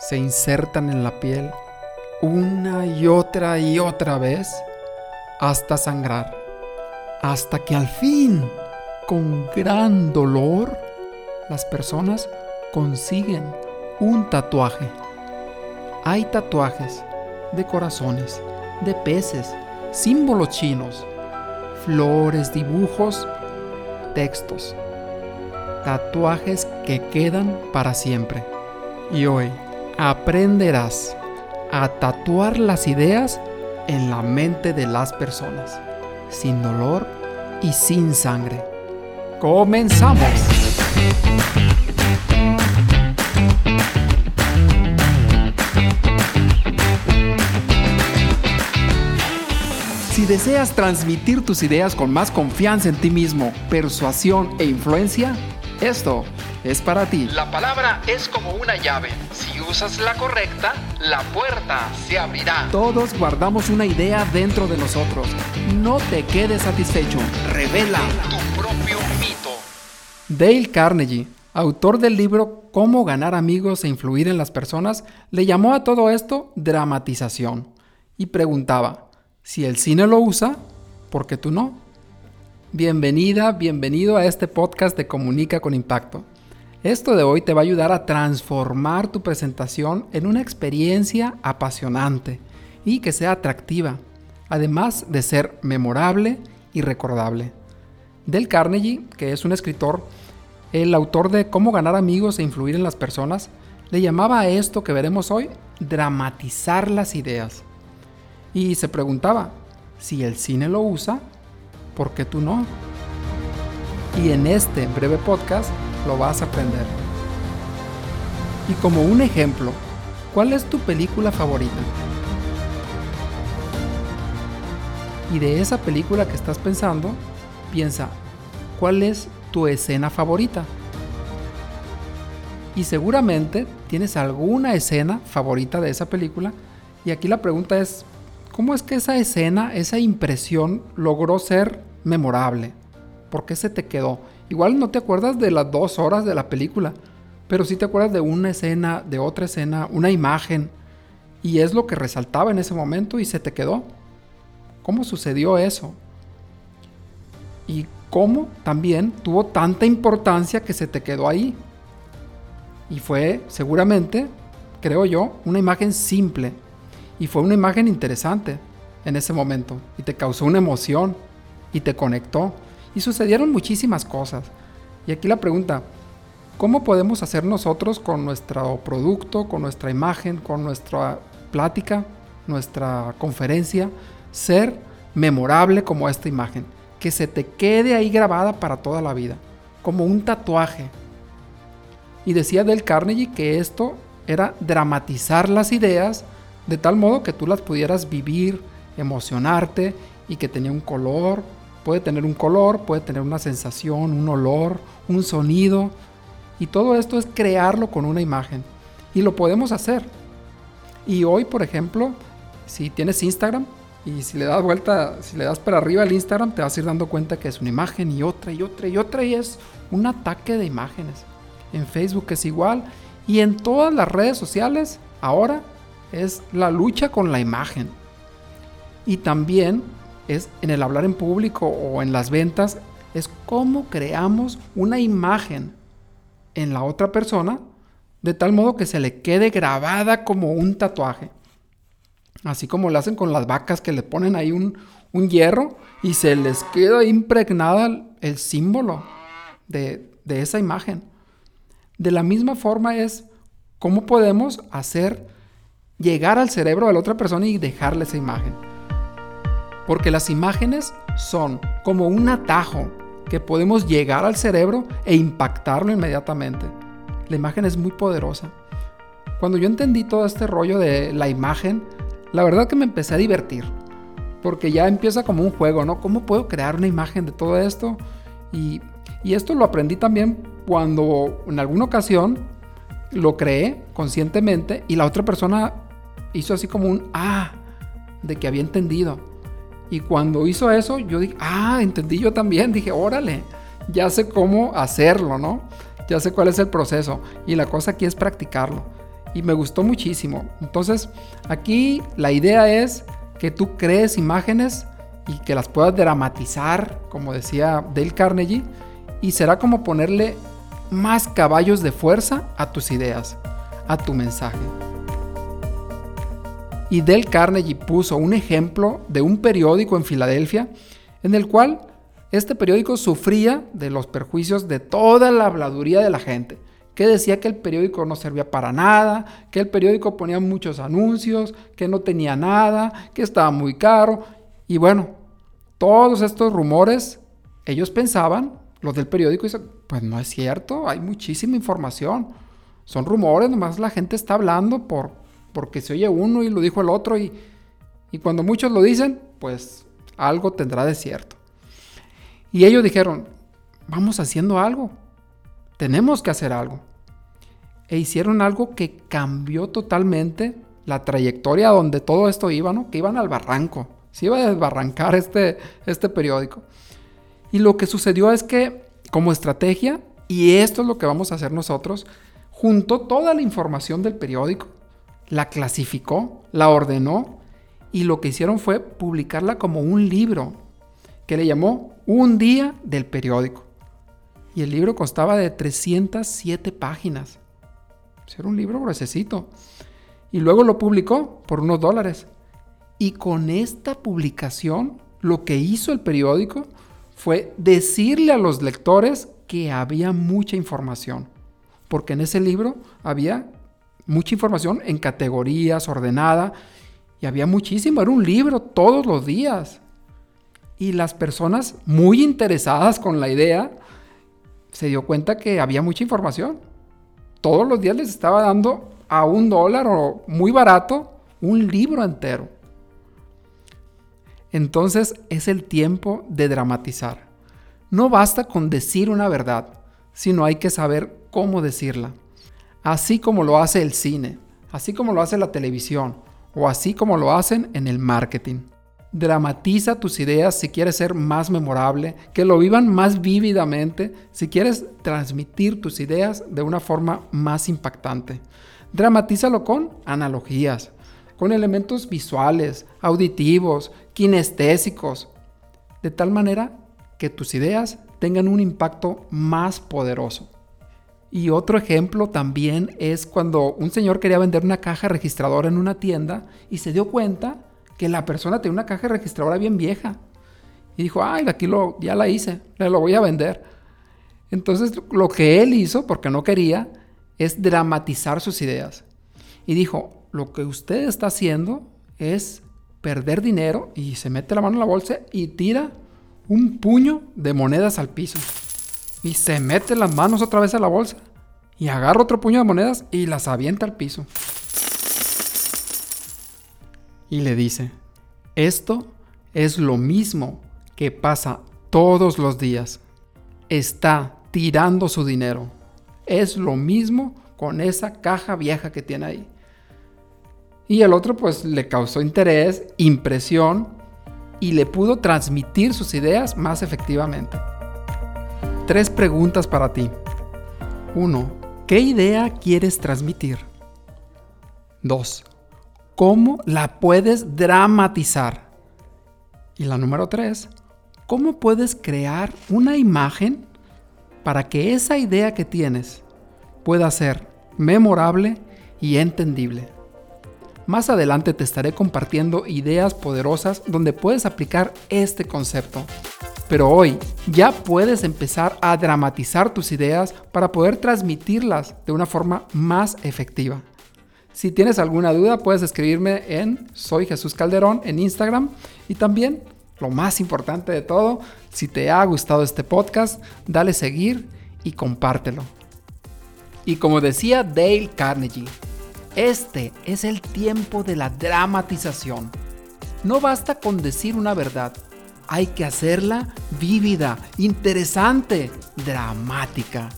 se insertan en la piel una y otra y otra vez hasta sangrar, hasta que al fin, con gran dolor, las personas consiguen un tatuaje. Hay tatuajes de corazones, de peces, símbolos chinos, flores, dibujos, textos. Tatuajes que quedan para siempre. Y hoy aprenderás a tatuar las ideas en la mente de las personas, sin dolor y sin sangre. ¡Comenzamos! Si deseas transmitir tus ideas con más confianza en ti mismo, persuasión e influencia, esto es para ti. La palabra es como una llave. Si usas la correcta, la puerta se abrirá. Todos guardamos una idea dentro de nosotros. No te quedes satisfecho. Revela tu propio mito. Dale Carnegie, autor del libro Cómo ganar amigos e influir en las personas, le llamó a todo esto dramatización y preguntaba, si el cine lo usa, ¿por qué tú no? Bienvenida, bienvenido a este podcast de Comunica con Impacto. Esto de hoy te va a ayudar a transformar tu presentación en una experiencia apasionante y que sea atractiva, además de ser memorable y recordable. Del Carnegie, que es un escritor, el autor de Cómo ganar amigos e influir en las personas, le llamaba a esto que veremos hoy dramatizar las ideas. Y se preguntaba, si el cine lo usa, ¿por qué tú no? Y en este breve podcast lo vas a aprender. Y como un ejemplo, ¿cuál es tu película favorita? Y de esa película que estás pensando, piensa, ¿cuál es tu escena favorita? Y seguramente tienes alguna escena favorita de esa película. Y aquí la pregunta es, ¿cómo es que esa escena, esa impresión logró ser memorable? ¿Por qué se te quedó? Igual no te acuerdas de las dos horas de la película, pero sí te acuerdas de una escena, de otra escena, una imagen. Y es lo que resaltaba en ese momento y se te quedó. ¿Cómo sucedió eso? Y cómo también tuvo tanta importancia que se te quedó ahí. Y fue seguramente, creo yo, una imagen simple. Y fue una imagen interesante en ese momento. Y te causó una emoción. Y te conectó. Y sucedieron muchísimas cosas. Y aquí la pregunta, ¿cómo podemos hacer nosotros con nuestro producto, con nuestra imagen, con nuestra plática, nuestra conferencia, ser memorable como esta imagen? Que se te quede ahí grabada para toda la vida, como un tatuaje. Y decía Del Carnegie que esto era dramatizar las ideas de tal modo que tú las pudieras vivir, emocionarte y que tenía un color, Puede tener un color, puede tener una sensación, un olor, un sonido. Y todo esto es crearlo con una imagen. Y lo podemos hacer. Y hoy, por ejemplo, si tienes Instagram y si le das vuelta, si le das para arriba al Instagram, te vas a ir dando cuenta que es una imagen y otra y otra y otra y es un ataque de imágenes. En Facebook es igual y en todas las redes sociales ahora es la lucha con la imagen. Y también es en el hablar en público o en las ventas, es cómo creamos una imagen en la otra persona de tal modo que se le quede grabada como un tatuaje. Así como lo hacen con las vacas que le ponen ahí un, un hierro y se les queda impregnada el símbolo de, de esa imagen. De la misma forma es cómo podemos hacer llegar al cerebro de la otra persona y dejarle esa imagen. Porque las imágenes son como un atajo que podemos llegar al cerebro e impactarlo inmediatamente. La imagen es muy poderosa. Cuando yo entendí todo este rollo de la imagen, la verdad que me empecé a divertir. Porque ya empieza como un juego, ¿no? ¿Cómo puedo crear una imagen de todo esto? Y, esto lo aprendí también cuando en alguna ocasión lo creé conscientemente y la otra persona hizo así como un ah de que había entendido. Y cuando hizo eso, yo dije, ah, entendí yo también. Dije, órale, ya sé cómo hacerlo, ¿no? Ya sé cuál es el proceso. Y la cosa aquí es practicarlo. y me gustó muchísimo. Entonces, aquí la idea es que tú crees imágenes y que las puedas dramatizar, como decía Dale Carnegie, y será como ponerle más caballos de fuerza a tus ideas, a tu mensaje. Y Dale Carnegie puso un ejemplo de un periódico en Filadelfia en el cual este periódico sufría de los perjuicios de toda la habladuría de la gente, que decía que el periódico no servía para nada, que el periódico ponía muchos anuncios, que no tenía nada, que estaba muy caro. Y bueno, todos estos rumores, ellos pensaban, los del periódico, dicen, pues no es cierto, hay muchísima información. Son rumores, nomás la gente está hablando por, porque se oye uno y lo dijo el otro y, y cuando muchos lo dicen, pues algo tendrá de cierto. Y ellos dijeron, vamos haciendo algo, tenemos que hacer algo. E hicieron algo que cambió totalmente la trayectoria donde todo esto iba, ¿no? Que iban al barranco, se iba a desbarrancar este, este periódico. Y lo que sucedió es que como estrategia, y esto es lo que vamos a hacer nosotros, juntó toda la información del periódico, la clasificó, la ordenó y lo que hicieron fue publicarla como un libro que le llamó Un día del periódico. Y el libro constaba de 307 páginas. Era un libro gruesecito. Y luego lo publicó por unos dólares. Y con esta publicación, lo que hizo el periódico fue decirle a los lectores que había mucha información. Porque en ese libro había mucha información en categorías, ordenada. Y había muchísimo. Era un libro todos los días. Y las personas muy interesadas con la idea se dio cuenta que había mucha información. Todos los días les estaba dando a un dólar o muy barato un libro entero. Entonces es el tiempo de dramatizar. No basta con decir una verdad, sino hay que saber cómo decirla. Así como lo hace el cine, así como lo hace la televisión o así como lo hacen en el marketing. Dramatiza tus ideas si quieres ser más memorable, que lo vivan más vívidamente, si quieres transmitir tus ideas de una forma más impactante. Dramatízalo con analogías, con elementos visuales, auditivos, kinestésicos, de tal manera que tus ideas tengan un impacto más poderoso. Y otro ejemplo también es cuando un señor quería vender una caja registradora en una tienda y se dio cuenta que la persona tenía una caja registradora bien vieja. Y dijo, ay, aquí lo, ya la hice, le lo voy a vender. Entonces lo que él hizo, porque no quería, es dramatizar sus ideas. Y dijo, lo que usted está haciendo es perder dinero y se mete la mano en la bolsa y tira un puño de monedas al piso. Y se mete las manos otra vez a la bolsa y agarra otro puño de monedas y las avienta al piso y le dice, esto es lo mismo que pasa todos los días. Está tirando su dinero. Es lo mismo con esa caja vieja que tiene ahí. Y el otro pues le causó interés, impresión y le pudo transmitir sus ideas más efectivamente. Tres preguntas para ti. 1. ¿Qué idea quieres transmitir? 2 cómo la puedes dramatizar. Y la número tres, cómo puedes crear una imagen para que esa idea que tienes pueda ser memorable y entendible. Más adelante te estaré compartiendo ideas poderosas donde puedes aplicar este concepto. Pero hoy ya puedes empezar a dramatizar tus ideas para poder transmitirlas de una forma más efectiva. Si tienes alguna duda, puedes escribirme en Soy Jesús Calderón en Instagram. Y también, lo más importante de todo, si te ha gustado este podcast, dale seguir y compártelo. Y como decía Dale Carnegie, este es el tiempo de la dramatización. No basta con decir una verdad, hay que hacerla vívida, interesante, dramática.